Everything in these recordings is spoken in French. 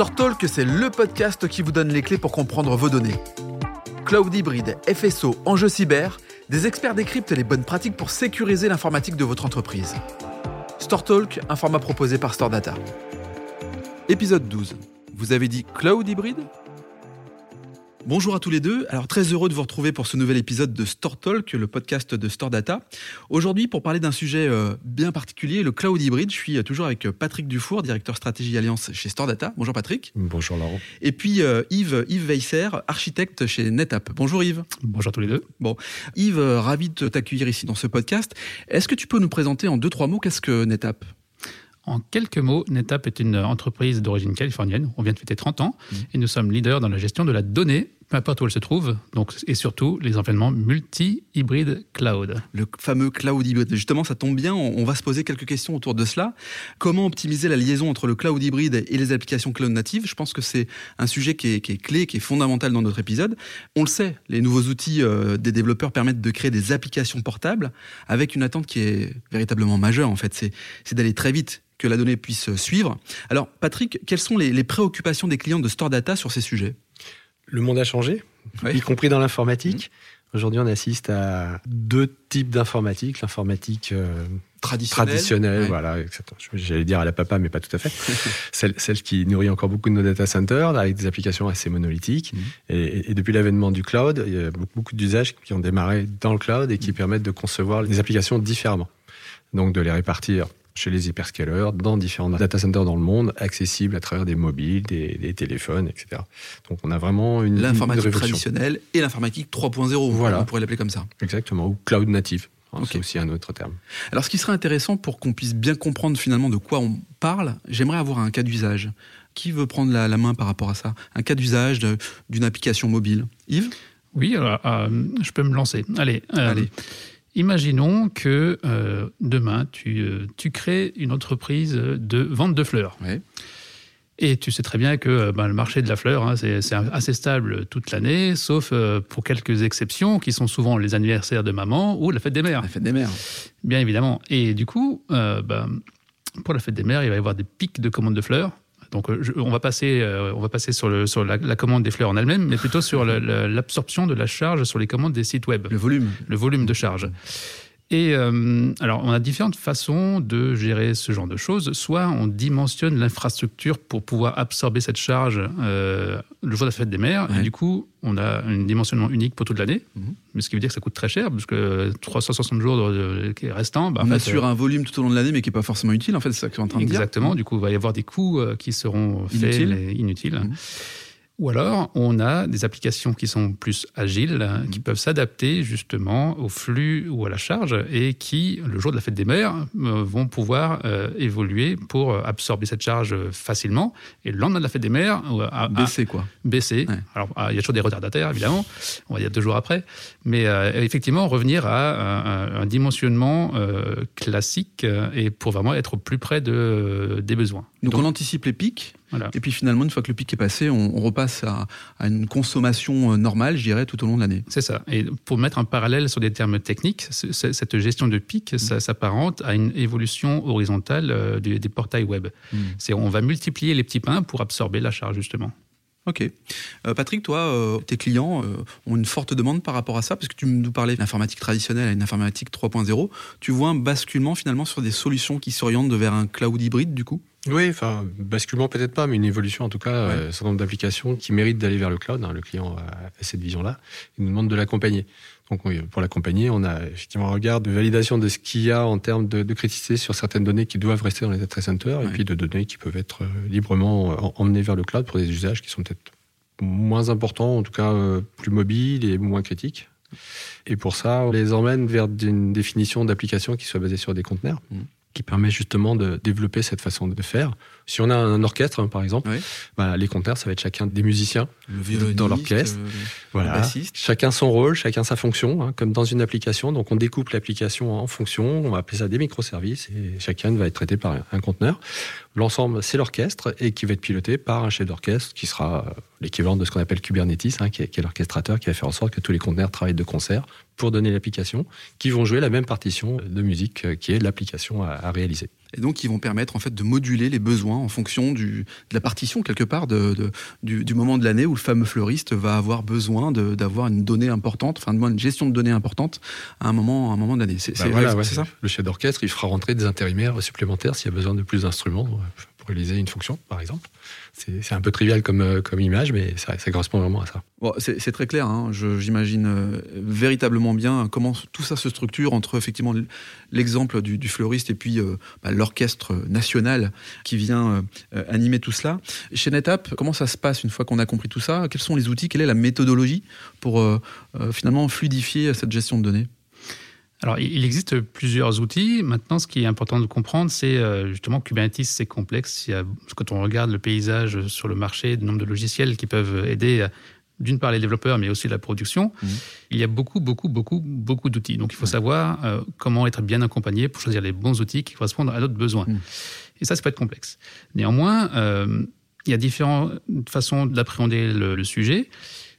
StoreTalk, c'est le podcast qui vous donne les clés pour comprendre vos données. Cloud hybride, FSO, enjeux cyber, des experts décryptent les bonnes pratiques pour sécuriser l'informatique de votre entreprise. StoreTalk, un format proposé par StoreData. Épisode 12. Vous avez dit cloud hybride? Bonjour à tous les deux. Alors très heureux de vous retrouver pour ce nouvel épisode de Store Talk, le podcast de Store Data. Aujourd'hui, pour parler d'un sujet euh, bien particulier, le cloud hybride, je suis euh, toujours avec euh, Patrick Dufour, directeur stratégie alliance chez Store Data. Bonjour Patrick. Bonjour Laurent. Et puis Yves Yves Weisser, architecte chez NetApp. Bonjour Yves. Bonjour à tous les deux. Bon, Yves, ravi de t'accueillir ici dans ce podcast. Est-ce que tu peux nous présenter en deux trois mots qu'est-ce que NetApp? En quelques mots, NetApp est une entreprise d'origine californienne. On vient de fêter 30 ans mmh. et nous sommes leaders dans la gestion de la donnée peu importe où elle se trouve, donc, et surtout les environnements multi-hybrides cloud. Le fameux cloud hybride. Justement, ça tombe bien, on va se poser quelques questions autour de cela. Comment optimiser la liaison entre le cloud hybride et les applications cloud natives? Je pense que c'est un sujet qui est, clé, qui est fondamental dans notre épisode. On le sait, les nouveaux outils euh, des développeurs permettent de créer des applications portables avec une attente qui est véritablement majeure, en fait. C'est d'aller très vite que la donnée puisse suivre. Alors, Patrick, quelles sont les, les préoccupations des clients de Store Data sur ces sujets? Le monde a changé, y compris dans l'informatique. Mmh. Aujourd'hui, on assiste à deux types d'informatique. L'informatique euh, traditionnelle, voilà, j'allais dire à la papa, mais pas tout à fait. celle, celle, qui nourrit encore beaucoup de nos data centers, avec des applications assez monolithiques. Mmh. Et, et, depuis l'avènement du cloud, il y a beaucoup d'usages qui ont démarré dans le cloud et qui mmh. permettent de concevoir les applications différemment. Donc de les répartir chez les hyperscalers, dans différents data centers dans le monde, accessibles à travers des mobiles, des, téléphones, etc. Donc on a vraiment une l'informatique traditionnelle et l'informatique 3.0. Voilà, on pourrait l'appeler comme ça. Exactement, ou cloud native. Hein, c'est aussi un autre terme. Alors, ce qui serait intéressant pour qu'on puisse bien comprendre finalement de quoi on parle, j'aimerais avoir un cas d'usage. Qui veut prendre la, main par rapport à ça? Un cas d'usage d'une application mobile Yves? Oui, alors, euh, je peux me lancer. Allez. Euh, Allez. Imaginons que euh, demain, euh, tu, crées une entreprise de vente de fleurs. Et tu sais très bien que euh, ben, le marché de la fleur, hein, c'est assez stable toute l'année, sauf pour quelques exceptions qui sont souvent les anniversaires de maman ou la fête des mères. La fête des mères. Bien évidemment. Et du coup, ben, pour la fête des mères, il va y avoir des pics de commandes de fleurs. Donc, euh, on va passer, euh, on va passer sur, le, sur la, commande des fleurs en elle-même, mais plutôt sur l'absorption de la charge sur les commandes des sites web. Le volume. Le volume de charge. Et euh, alors, on a différentes façons de gérer ce genre de choses. Soit on dimensionne l'infrastructure pour pouvoir absorber cette charge euh, le jour de la fête des mères, et du coup, on a un dimensionnement unique pour toute l'année, mhm. mais ce qui veut dire que ça coûte très cher, parce que 360 jours restants... Bah, on assure euh, un volume tout au long de l'année, mais qui n'est pas forcément utile, en fait, c'est ça que tu es en train de dire. Exactement, du coup, il va y avoir des coûts qui seront faits inutiles. inutiles. Mhm. Ou alors, on a des applications qui sont plus agiles, qui mhm. peuvent s'adapter justement au flux ou à la charge et qui, le jour de la fête des mères, euh, vont pouvoir euh, évoluer pour euh, absorber cette charge facilement. Et le lendemain de la fête des mères, à, baisser quoi Baisser. Alors, ah, il y a toujours des retardataires, évidemment. On va dire deux jours après. Mais effectivement, revenir à un, dimensionnement classique et pour vraiment être au plus près de, des besoins. Donc, on anticipe les pics et puis finalement, une fois que le pic est passé, on, repasse à, une consommation euh, normale, je dirais, tout au long de l'année. C'est ça. Et pour mettre un parallèle sur des termes techniques, cette gestion de pic, ça mm. s'apparente à une évolution horizontale euh, des, portails web. Mm. C'est on va multiplier les petits pains pour absorber la charge justement. Ok. Euh, Patrick, toi, tes clients ont une forte demande par rapport à ça, parce que tu nous parlais d'informatique traditionnelle à une informatique 3.0. Tu vois un basculement finalement sur des solutions qui s'orientent vers un cloud hybride, du coup? Oui, enfin, basculement peut-être pas, mais une évolution en tout cas, ouais. euh, un certain nombre d'applications qui méritent d'aller vers le cloud. Hein, le client a, cette vision-là. Il nous demande de l'accompagner. Donc pour l'accompagner, on a effectivement un regard de validation de ce qu'il y a en termes de, de, criticité sur certaines données qui doivent rester dans les data centers, et puis de données qui peuvent être euh, librement euh, emmenées vers le cloud pour des usages qui sont peut-être moins importants, en tout cas plus mobiles et moins critiques. Et pour ça, on les emmène vers une définition d'application qui soit basée sur des conteneurs. Mmh qui permet justement de développer cette façon de faire. Si on a un orchestre, par exemple, bah, les conteneurs, ça va être chacun des musiciens dans l'orchestre. voilà. chacun son rôle, chacun sa fonction, hein, comme dans une application. Donc on découpe l'application en fonctions, on va appeler ça des microservices, et chacun va être traité par un conteneur. L'ensemble, c'est l'orchestre, et qui va être piloté par un chef d'orchestre, qui sera euh, l'équivalent de ce qu'on appelle Kubernetes, hein, qui est, l'orchestrateur, qui va faire en sorte que tous les conteneurs travaillent de concert pour donner l'application, qui vont jouer la même partition de musique euh, qui est l'application à à, réaliser. Et donc, ils vont permettre en fait de moduler les besoins en fonction du, de la partition quelque part de, du, moment de l'année où le fameux fleuriste va avoir besoin d'avoir une donnée importante, enfin une gestion de données importante à un moment, à un moment de l'année. C'est bah ça? Le chef d'orchestre, il fera rentrer des intérimaires supplémentaires s'il y a besoin de plus d'instruments pour réaliser une fonction, par exemple. C'est un peu trivial comme, euh, comme image, mais ça, correspond vraiment à ça. C'est très clair. Hein. J'imagine euh, véritablement bien comment tout ça se structure entre effectivement l'exemple du, fleuriste et puis euh, bah, l'orchestre national qui vient animer tout cela. Chez NetApp, comment ça se passe une fois qu'on a compris tout ça? Quels sont les outils? Quelle est la méthodologie pour finalement fluidifier cette gestion de données? Alors, il existe plusieurs outils. Maintenant, ce qui est important de comprendre, c'est euh, justement Kubernetes, c'est complexe. Il y a, quand on regarde le paysage sur le marché, le nombre de logiciels qui peuvent aider, d'une part les développeurs, mais aussi la production, mmh. il y a beaucoup, beaucoup, beaucoup, beaucoup d'outils. Donc, il faut savoir euh, comment être bien accompagné pour choisir les bons outils qui correspondent à notre besoin. Mmh. Et ça, ça peut être complexe. Néanmoins, euh, il y a différentes façons d'appréhender le, sujet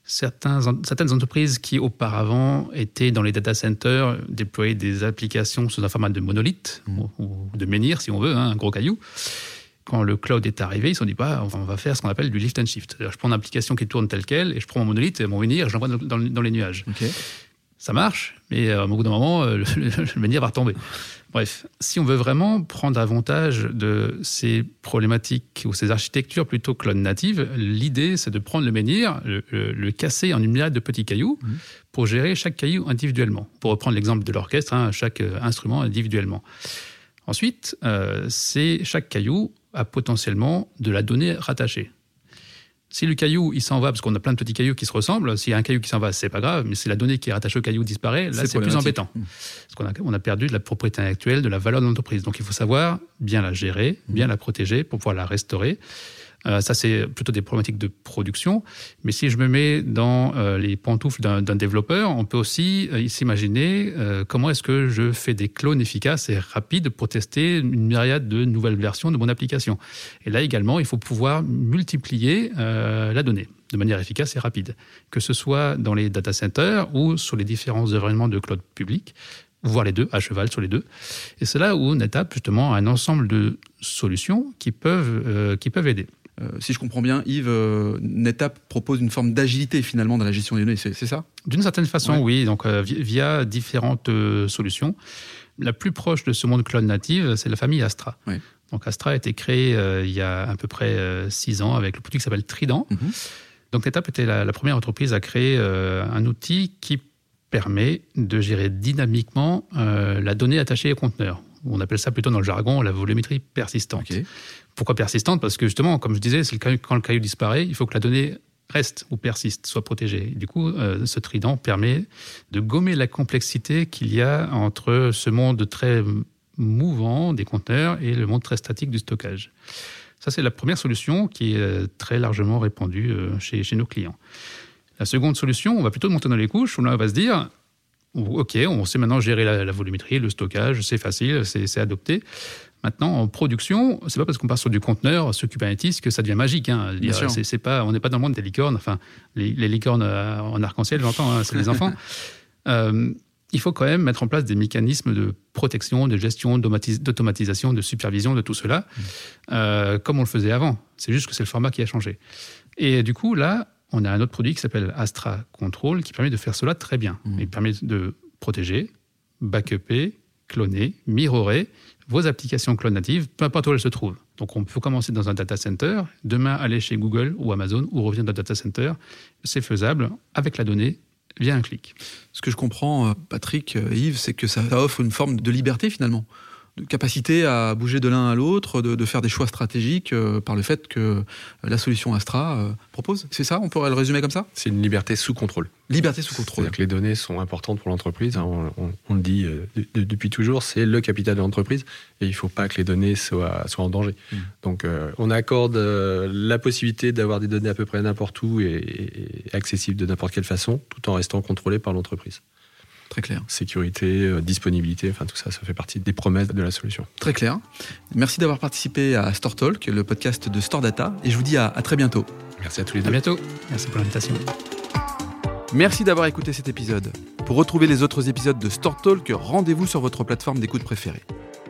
certaines entreprises qui auparavant étaient dans les data centers déployaient des applications sous un format de monolithe mmh. ou, de menhir, si on veut, hein, un gros caillou. Quand le cloud est arrivé, ils se sont dit bah, on va faire ce qu'on appelle du lift and shift. Je prends une application qui tourne telle quelle et je prends mon monolithe et mon menhir et je l'envoie dans, les nuages. Ça marche, mais euh, au bout d'un moment, euh, le, le menhir va retomber. Bref, si on veut vraiment prendre avantage de ces problématiques ou ces architectures plutôt cloud natives, l'idée c'est de prendre le menhir, le, casser en une myriade de petits cailloux mmh. pour gérer chaque caillou individuellement. Pour reprendre l'exemple de l'orchestre, hein, chaque euh, instrument individuellement. Ensuite, euh, c'est chaque caillou a potentiellement de la donnée rattachée. Si le caillou, il s'en va, parce qu'on a plein de petits cailloux qui se ressemblent, s'il y a un caillou qui s'en va, c'est pas grave, mais si la donnée qui est rattachée au caillou disparaît, là, c'est plus embêtant. Mmh. Parce qu'on a, on a perdu de la propriété intellectuelle, de la valeur de l'entreprise. Donc, il faut savoir bien la gérer, bien la protéger pour pouvoir la restaurer. Euh, ça, c'est plutôt des problématiques de production. Mais si je me mets dans euh, les pantoufles d'un développeur, on peut aussi euh, s'imaginer comment est-ce que je fais des clones efficaces et rapides pour tester une myriade de nouvelles versions de mon application. Et là également, il faut pouvoir multiplier la donnée de manière efficace et rapide, que ce soit dans les data centers ou sur les différents environnements de cloud public voire les deux, à cheval sur les deux. Et c'est là où NetApp, justement, a un ensemble de solutions qui peuvent, qui peuvent aider. Euh, si je comprends bien, Yves, euh, NetApp propose une forme d'agilité finalement dans la gestion des données, c'est ça? D'une certaine façon, oui. Donc euh, via différentes solutions. La plus proche de ce monde cloud native, c'est la famille Astra. Donc Astra a été créée il y a à peu près six ans avec le produit qui s'appelle Trident. Mhm. Donc NetApp était la, première entreprise à créer un outil qui permet de gérer dynamiquement la donnée attachée au conteneur. On appelle ça plutôt dans le jargon la volumétrie persistante. Pourquoi persistante Parce que justement, comme je disais, quand le caillou disparaît, il faut que la donnée reste ou persiste, soit protégée. Du coup, euh, ce trident permet de gommer la complexité qu'il y a entre ce monde très mouvant des conteneurs et le monde très statique du stockage. Ça, c'est la première solution qui est euh, très largement répandue euh, chez, nos clients. La seconde solution, on va plutôt monter dans les couches, on va se dire, OK, on sait maintenant gérer la volumétrie, le stockage, c'est facile, c'est adopté. Maintenant, en production, c'est pas parce qu'on part sur du conteneur, sur Kubernetes, que ça devient magique. Hein. C'est, pas, on n'est pas dans le monde des licornes. Enfin, les, licornes euh, en arc-en-ciel, j'entends, hein, c'est les enfants. Euh, il faut quand même mettre en place des mécanismes de protection, de gestion, d'automatisation, de supervision de tout cela, mmh. euh, comme on le faisait avant. C'est juste que c'est le format qui a changé. Et du coup, là, on a un autre produit qui s'appelle Astra Control qui permet de faire cela très bien. Mmh. Il permet de protéger, backuper, cloner, mirrorer vos applications cloud natives, peu importe où elles se trouvent. Donc on peut commencer dans un data center, demain aller chez Google ou Amazon ou revenir dans un data center. C'est faisable avec la donnée via un clic. Ce que je comprends, euh, Patrick, euh, Yves, c'est que ça offre une forme de liberté finalement de capacité à bouger de l'un à l'autre, de, faire des choix stratégiques euh, par le fait que la solution Astra euh, propose. C'est ça? On pourrait le résumer comme ça? C'est une liberté sous contrôle. Liberté sous contrôle. C'est-à-dire que les données sont importantes pour l'entreprise. Hein, on, le dit euh, depuis toujours, c'est le capital de l'entreprise et il ne faut pas que les données soient, soient en danger. Mm. Donc on accorde la possibilité d'avoir des données à peu près n'importe où et accessibles de n'importe quelle façon, tout en restant contrôlées par l'entreprise. Très clair. Sécurité, euh, disponibilité, enfin tout ça, ça fait partie des promesses de la solution. Très clair. Merci d'avoir participé à Store Talk, le podcast de Store Data, et je vous dis à, très bientôt. Merci à tous les deux. À bientôt. Merci pour l'invitation. Merci d'avoir écouté cet épisode. Pour retrouver les autres épisodes de Store Talk, rendez-vous sur votre plateforme d'écoute préférée.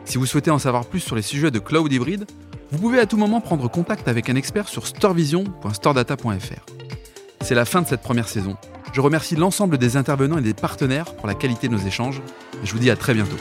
Si vous souhaitez en savoir plus sur les sujets de cloud hybride, vous pouvez à tout moment prendre contact avec un expert sur storevision.storedata.fr. C'est la fin de cette première saison. Je remercie l'ensemble des intervenants et des partenaires pour la qualité de nos échanges et je vous dis à très bientôt.